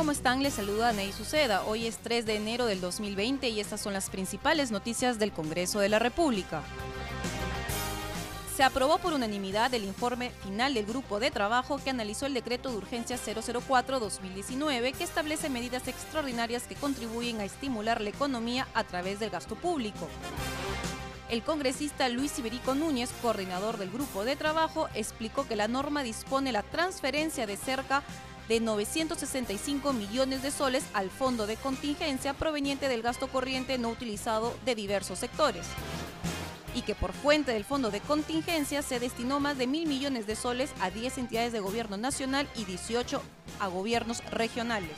¿Cómo están? Les saluda Ney Suceda. Hoy es 3 de enero del 2020 y estas son las principales noticias del Congreso de la República. Se aprobó por unanimidad el informe final del grupo de trabajo que analizó el decreto de urgencia 004-2019 que establece medidas extraordinarias que contribuyen a estimular la economía a través del gasto público. El congresista Luis Iberico Núñez, coordinador del grupo de trabajo, explicó que la norma dispone la transferencia de cerca de 965 millones de soles al fondo de contingencia proveniente del gasto corriente no utilizado de diversos sectores y que por fuente del fondo de contingencia se destinó más de mil millones de soles a 10 entidades de gobierno nacional y 18 a gobiernos regionales.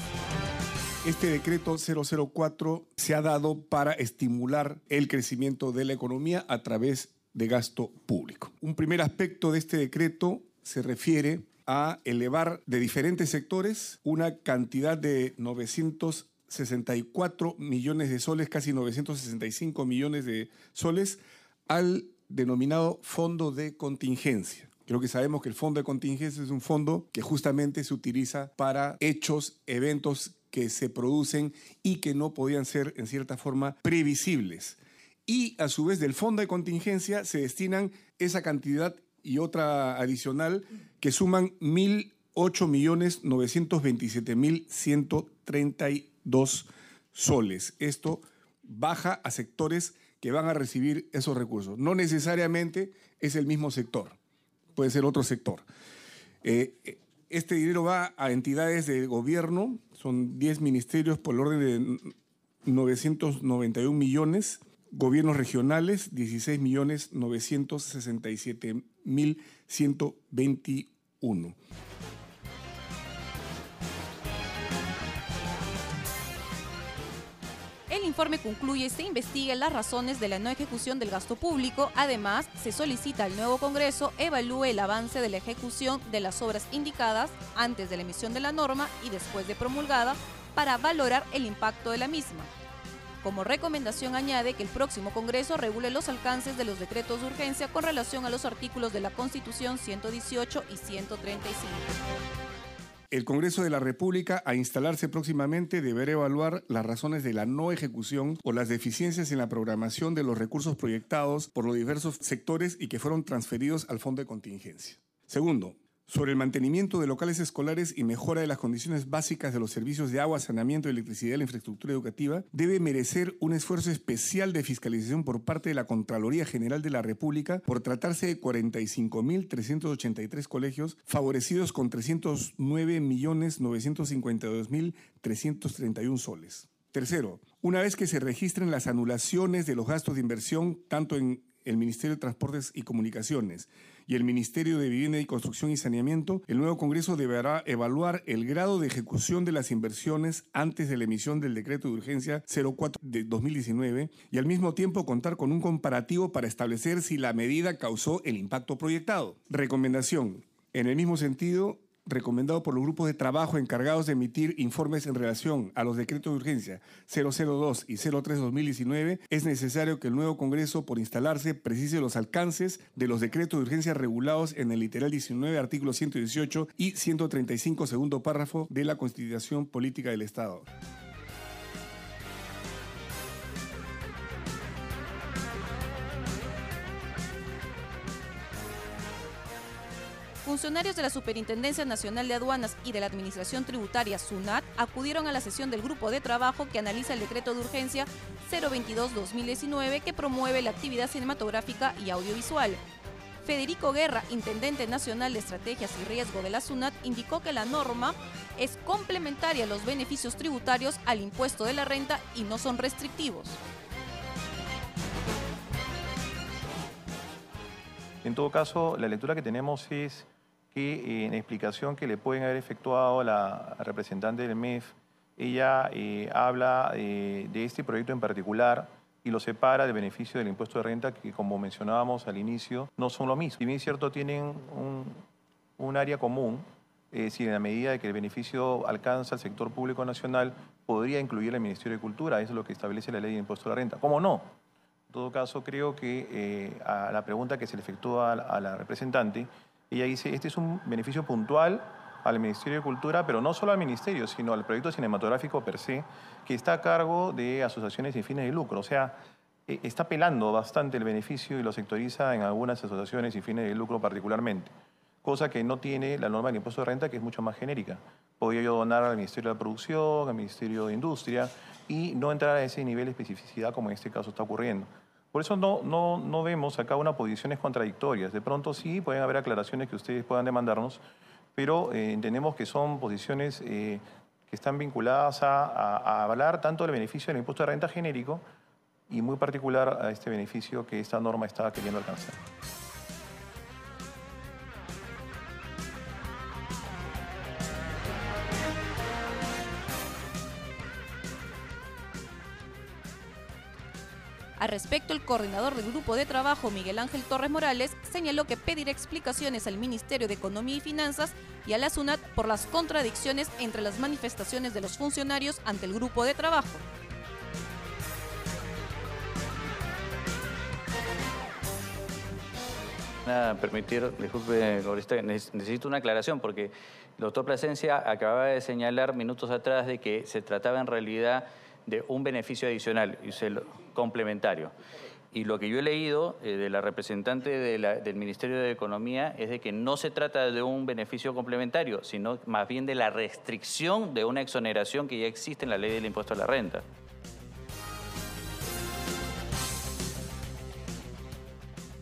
Este decreto 004 se ha dado para estimular el crecimiento de la economía a través de gasto público. Un primer aspecto de este decreto se refiere a elevar de diferentes sectores una cantidad de 964 millones de soles, casi 965 millones de soles, al denominado fondo de contingencia. Creo que sabemos que el fondo de contingencia es un fondo que justamente se utiliza para hechos, eventos que se producen y que no podían ser en cierta forma previsibles. Y a su vez del fondo de contingencia se destinan esa cantidad y otra adicional que suman 1.8.927.132 soles. Esto baja a sectores que van a recibir esos recursos. No necesariamente es el mismo sector, puede ser otro sector. Eh, este dinero va a entidades de gobierno, son 10 ministerios por el orden de 991 millones gobiernos regionales, 16 millones 967 mil 121. El informe concluye se investiga las razones de la no ejecución del gasto público. Además, se solicita al nuevo Congreso evalúe el avance de la ejecución de las obras indicadas antes de la emisión de la norma y después de promulgada para valorar el impacto de la misma. Como recomendación añade que el próximo Congreso regule los alcances de los decretos de urgencia con relación a los artículos de la Constitución 118 y 135. El Congreso de la República, a instalarse próximamente, deberá evaluar las razones de la no ejecución o las deficiencias en la programación de los recursos proyectados por los diversos sectores y que fueron transferidos al Fondo de Contingencia. Segundo, sobre el mantenimiento de locales escolares y mejora de las condiciones básicas de los servicios de agua, saneamiento, electricidad y la infraestructura educativa, debe merecer un esfuerzo especial de fiscalización por parte de la Contraloría General de la República por tratarse de 45.383 colegios favorecidos con 309.952.331 soles. Tercero, una vez que se registren las anulaciones de los gastos de inversión, tanto en el Ministerio de Transportes y Comunicaciones y el Ministerio de Vivienda y Construcción y Saneamiento, el nuevo Congreso deberá evaluar el grado de ejecución de las inversiones antes de la emisión del decreto de urgencia 04 de 2019 y al mismo tiempo contar con un comparativo para establecer si la medida causó el impacto proyectado. Recomendación. En el mismo sentido, recomendado por los grupos de trabajo encargados de emitir informes en relación a los decretos de urgencia 002 y 03-2019, es necesario que el nuevo Congreso, por instalarse, precise los alcances de los decretos de urgencia regulados en el literal 19, artículo 118 y 135, segundo párrafo de la Constitución Política del Estado. Funcionarios de la Superintendencia Nacional de Aduanas y de la Administración Tributaria SUNAT acudieron a la sesión del grupo de trabajo que analiza el decreto de urgencia 022-2019 que promueve la actividad cinematográfica y audiovisual. Federico Guerra, Intendente Nacional de Estrategias y Riesgo de la SUNAT, indicó que la norma es complementaria a los beneficios tributarios al impuesto de la renta y no son restrictivos. En todo caso, la lectura que tenemos es que en explicación que le pueden haber efectuado la representante del MEF ella eh, habla de este proyecto en particular y lo separa del beneficio del impuesto de renta que, como mencionábamos al inicio, no son lo mismo. Si bien es cierto, tienen un, área común, es decir, en la medida de que el beneficio alcanza al sector público nacional, podría incluir el Ministerio de Cultura, eso es lo que establece la ley de impuesto de la renta. ¿Cómo no? En todo caso, creo que eh, a la pregunta que se le efectúa a la representante, ella dice, este es un beneficio puntual al Ministerio de Cultura, pero no solo al Ministerio, sino al proyecto cinematográfico per se, que está a cargo de asociaciones sin fines de lucro. O sea, eh, está pelando bastante el beneficio y lo sectoriza en algunas asociaciones sin fines de lucro particularmente, cosa que no tiene la norma del impuesto de renta, que es mucho más genérica. Podría yo donar al Ministerio de Producción, al Ministerio de Industria, y no entrar a ese nivel de especificidad como en este caso está ocurriendo. Por eso no, no, no vemos acá unas posiciones contradictorias. De pronto sí pueden haber aclaraciones que ustedes puedan demandarnos, pero eh, entendemos que son posiciones eh, que están vinculadas a, hablar tanto del beneficio del impuesto de renta genérico y muy particular a este beneficio que esta norma está queriendo alcanzar. Al respecto, el coordinador del grupo de trabajo, Miguel Ángel Torres Morales, señaló que pedirá explicaciones al Ministerio de Economía y Finanzas y a la SUNAT por las contradicciones entre las manifestaciones de los funcionarios ante el grupo de trabajo. permitir, disculpe, necesito una aclaración porque el doctor Plasencia acababa de señalar minutos atrás de que se trataba en realidad de un beneficio adicional, y complementario. Y lo que yo he leído eh, de la representante del Ministerio de Economía es de que no se trata de un beneficio complementario, sino más bien de la restricción de una exoneración que ya existe en la ley del impuesto a la renta.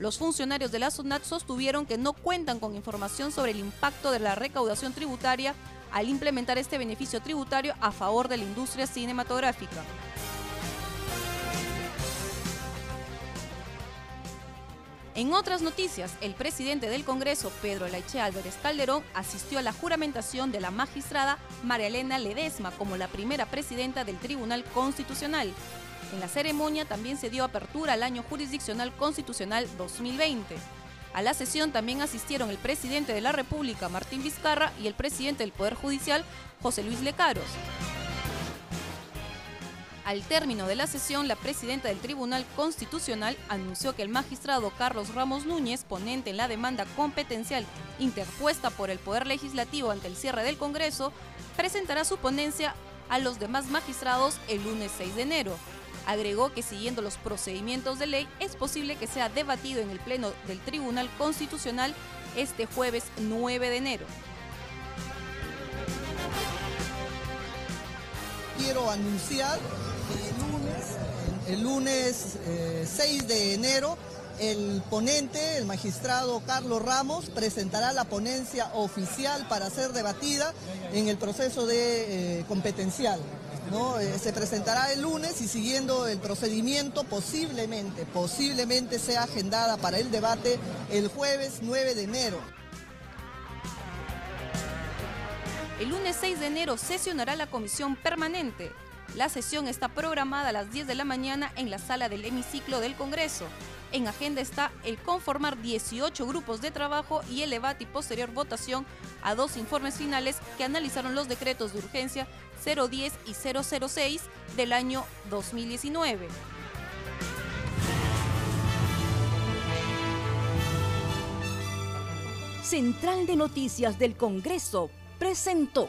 Los funcionarios de la SUNAT sostuvieron que no cuentan con información sobre el impacto de la recaudación tributaria al implementar este beneficio tributario a favor de la industria cinematográfica. En otras noticias, el presidente del Congreso, Pedro Laiche Álvarez Calderón, asistió a la juramentación de la magistrada María Elena Ledesma como la primera presidenta del Tribunal Constitucional. En la ceremonia también se dio apertura al año jurisdiccional constitucional 2020. A la sesión también asistieron el presidente de la República, Martín Vizcarra, y el presidente del Poder Judicial, José Luis Lecaros. Al término de la sesión, la presidenta del Tribunal Constitucional anunció que el magistrado Carlos Ramos Núñez, ponente en la demanda competencial interpuesta por el Poder Legislativo ante el cierre del Congreso, presentará su ponencia a los demás magistrados el lunes 6 de enero. Agregó que siguiendo los procedimientos de ley es posible que sea debatido en el Pleno del Tribunal Constitucional este jueves 9 de enero. Quiero anunciar el lunes, el 6 eh, de enero el ponente, el magistrado Carlos Ramos, presentará la ponencia oficial para ser debatida en el proceso de eh, competencial. Eh, se presentará el lunes y siguiendo el procedimiento posiblemente, posiblemente sea agendada para el debate el jueves 9 de enero. El lunes 6 de enero sesionará la comisión permanente. La sesión está programada a las 10 de la mañana en la sala del hemiciclo del Congreso. En agenda está el conformar 18 grupos de trabajo y el debate y posterior votación a dos informes finales que analizaron los decretos de urgencia 010 y 006 del año 2019. Central de Noticias del Congreso presentó